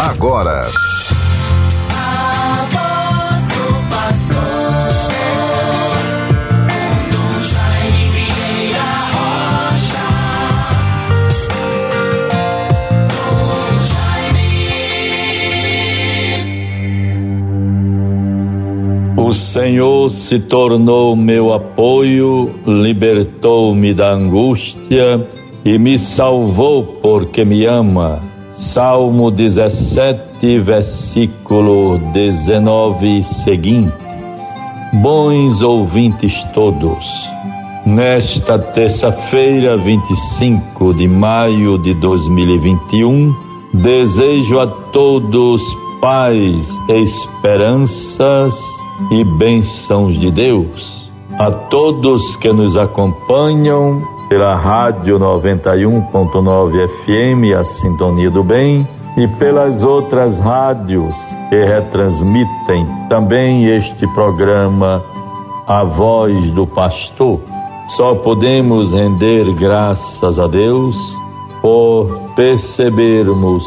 agora. O Senhor se tornou meu apoio, libertou-me da angústia e me salvou porque me ama. Salmo 17, versículo 19 e seguinte. Bons ouvintes todos, nesta terça-feira, 25 de maio de 2021, desejo a todos paz, esperanças e bênçãos de Deus. A todos que nos acompanham pela Rádio 91.9 FM, a Sintonia do Bem, e pelas outras rádios que retransmitem também este programa, A Voz do Pastor. Só podemos render graças a Deus por percebermos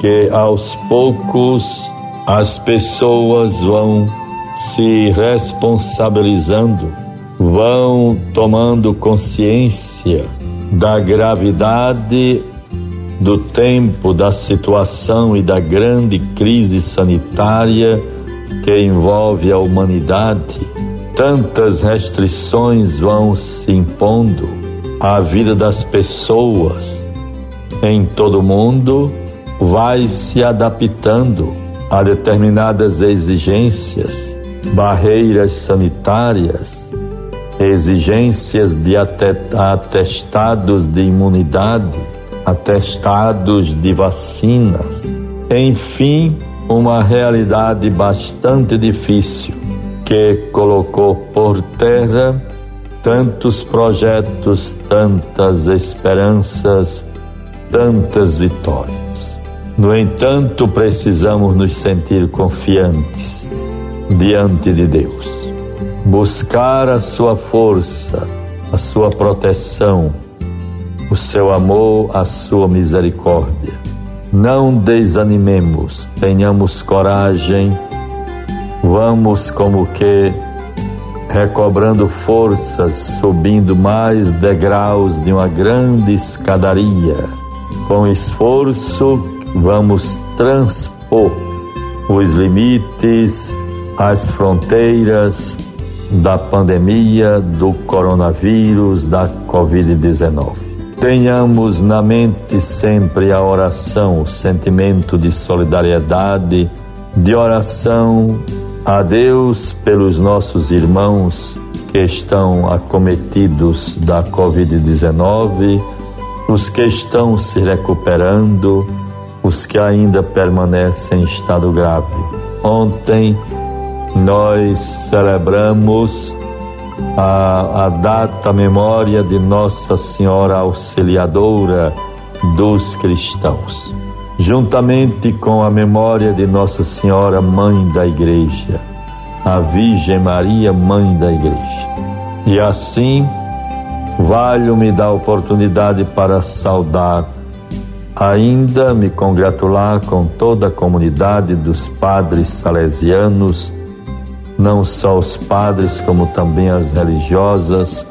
que aos poucos as pessoas vão se responsabilizando, vão tomando consciência da gravidade do tempo, da situação e da grande crise sanitária que envolve a humanidade. Tantas restrições vão se impondo à vida das pessoas em todo o mundo, vai se adaptando a determinadas exigências, barreiras sanitárias, exigências de atestados de imunidade, atestados de vacinas, enfim, uma realidade bastante difícil que colocou por terra tantos projetos, tantas esperanças, tantas vitórias. No entanto, precisamos nos sentir confiantes diante de Deus, buscar a sua força, a sua proteção, o seu amor, a sua misericórdia. Não desanimemos, tenhamos coragem, vamos como que recobrando forças, subindo mais degraus de uma grande escadaria. Com esforço, vamos transpor os limites, as fronteiras da pandemia, do coronavírus, da Covid-19. Tenhamos na mente sempre a oração, o sentimento de solidariedade, de oração a Deus pelos nossos irmãos que estão acometidos da Covid-19, os que estão se recuperando, os que ainda permanecem em estado grave. Ontem nós celebramos a, a data a memória de Nossa Senhora Auxiliadora dos cristãos, juntamente com a memória de Nossa Senhora Mãe da Igreja, a Virgem Maria Mãe da Igreja. E assim, valho-me da oportunidade para saudar, ainda me congratular com toda a comunidade dos padres salesianos não só os padres, como também as religiosas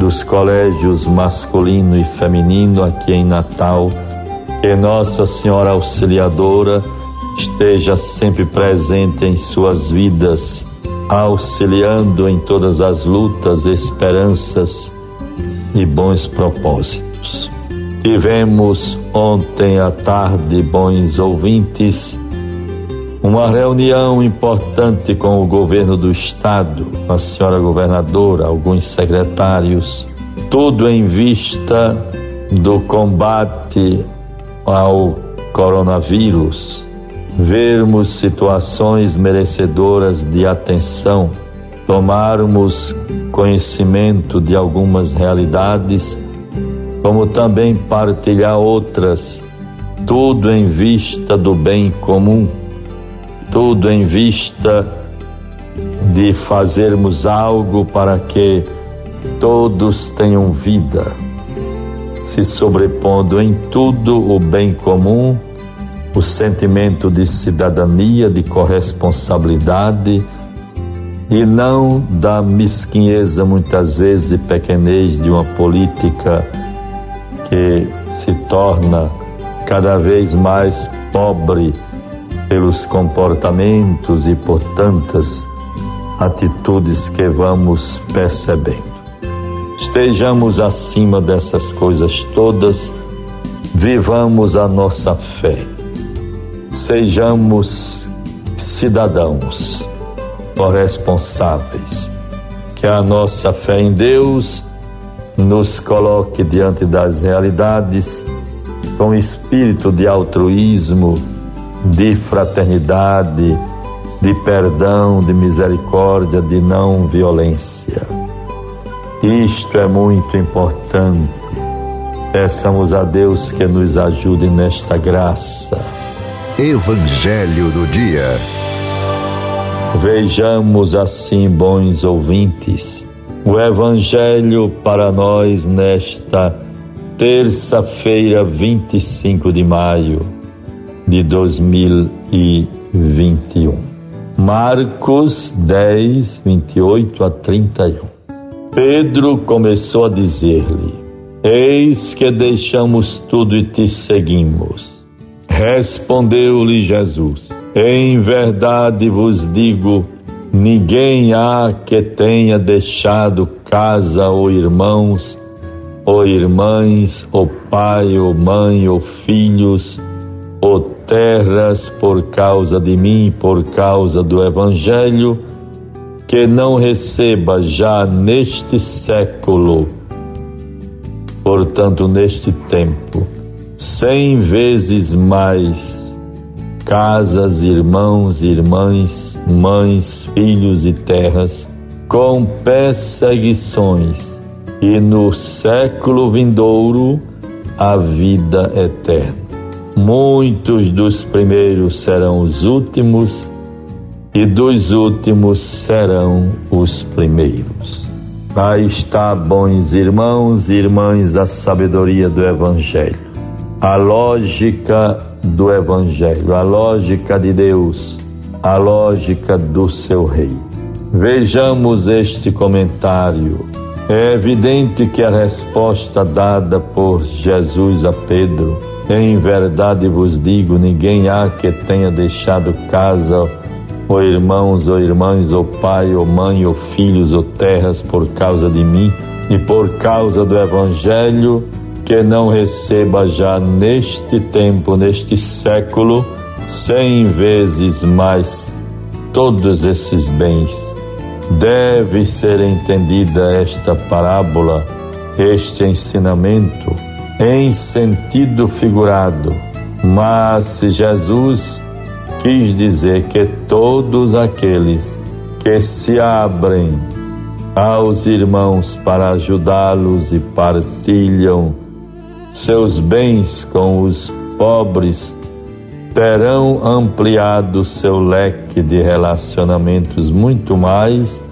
dos colégios masculino e feminino aqui em Natal. Que Nossa Senhora Auxiliadora esteja sempre presente em suas vidas, auxiliando em todas as lutas, esperanças e bons propósitos. Tivemos ontem à tarde, bons ouvintes, uma reunião importante com o governo do estado, a senhora governadora, alguns secretários, tudo em vista do combate ao coronavírus, vermos situações merecedoras de atenção, tomarmos conhecimento de algumas realidades, como também partilhar outras, tudo em vista do bem comum tudo em vista de fazermos algo para que todos tenham vida, se sobrepondo em tudo o bem comum o sentimento de cidadania, de corresponsabilidade e não da mesquinheza, muitas vezes, e pequenez de uma política que se torna cada vez mais pobre pelos comportamentos e por tantas atitudes que vamos percebendo. Estejamos acima dessas coisas todas, vivamos a nossa fé, sejamos cidadãos corresponsáveis, que a nossa fé em Deus nos coloque diante das realidades com espírito de altruísmo, de fraternidade, de perdão, de misericórdia, de não violência. Isto é muito importante. Peçamos a Deus que nos ajude nesta graça. Evangelho do Dia. Vejamos assim, bons ouvintes, o Evangelho para nós nesta terça-feira, 25 de maio de 2021. Marcos 10, 28 a 31. Pedro começou a dizer-lhe: Eis que deixamos tudo e te seguimos. Respondeu-lhe Jesus: Em verdade vos digo, ninguém há que tenha deixado casa ou irmãos, ou irmãs, ou pai, ou mãe, ou filhos, ou terras por causa de mim, por causa do Evangelho, que não receba já neste século, portanto, neste tempo, cem vezes mais casas, irmãos, irmãs, mães, filhos e terras, com perseguições, e no século vindouro a vida eterna. Muitos dos primeiros serão os últimos, e dos últimos serão os primeiros. Aí está, bons irmãos e irmãs, a sabedoria do Evangelho, a lógica do Evangelho, a lógica de Deus, a lógica do seu Rei. Vejamos este comentário. É evidente que a resposta dada por Jesus a Pedro em verdade vos digo: ninguém há que tenha deixado casa, ou irmãos, ou irmãs, ou pai, ou mãe, ou filhos, ou terras por causa de mim e por causa do Evangelho, que não receba já neste tempo, neste século, cem vezes mais todos esses bens. Deve ser entendida esta parábola, este ensinamento em sentido figurado, mas Jesus quis dizer que todos aqueles que se abrem aos irmãos para ajudá-los e partilham seus bens com os pobres terão ampliado seu leque de relacionamentos muito mais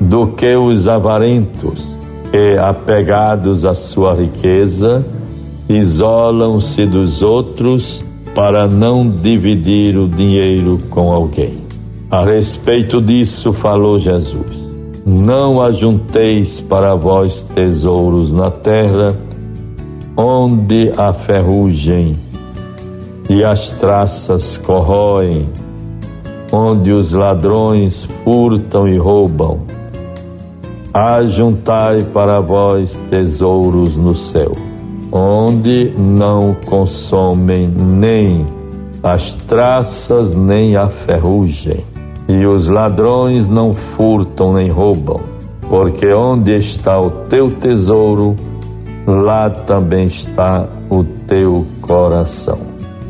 do que os avarentos que, apegados à sua riqueza, isolam-se dos outros para não dividir o dinheiro com alguém. A respeito disso falou Jesus: Não ajunteis para vós tesouros na terra, onde a ferrugem e as traças corroem, onde os ladrões furtam e roubam ajuntai para vós tesouros no céu, onde não consomem nem as traças nem a ferrugem, e os ladrões não furtam nem roubam, porque onde está o teu tesouro, lá também está o teu coração.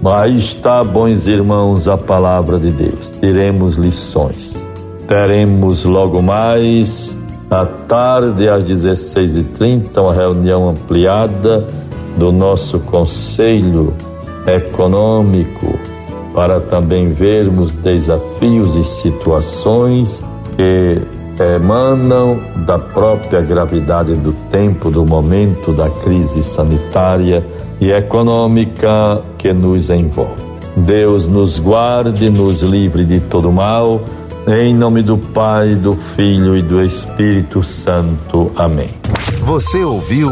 Aí está, bons irmãos, a palavra de Deus. Teremos lições. Teremos logo mais à tarde, às 16h30, uma reunião ampliada do nosso Conselho Econômico para também vermos desafios e situações que emanam da própria gravidade do tempo, do momento da crise sanitária e econômica que nos envolve. Deus nos guarde, nos livre de todo mal. Em nome do Pai, do Filho e do Espírito Santo. Amém. Você ouviu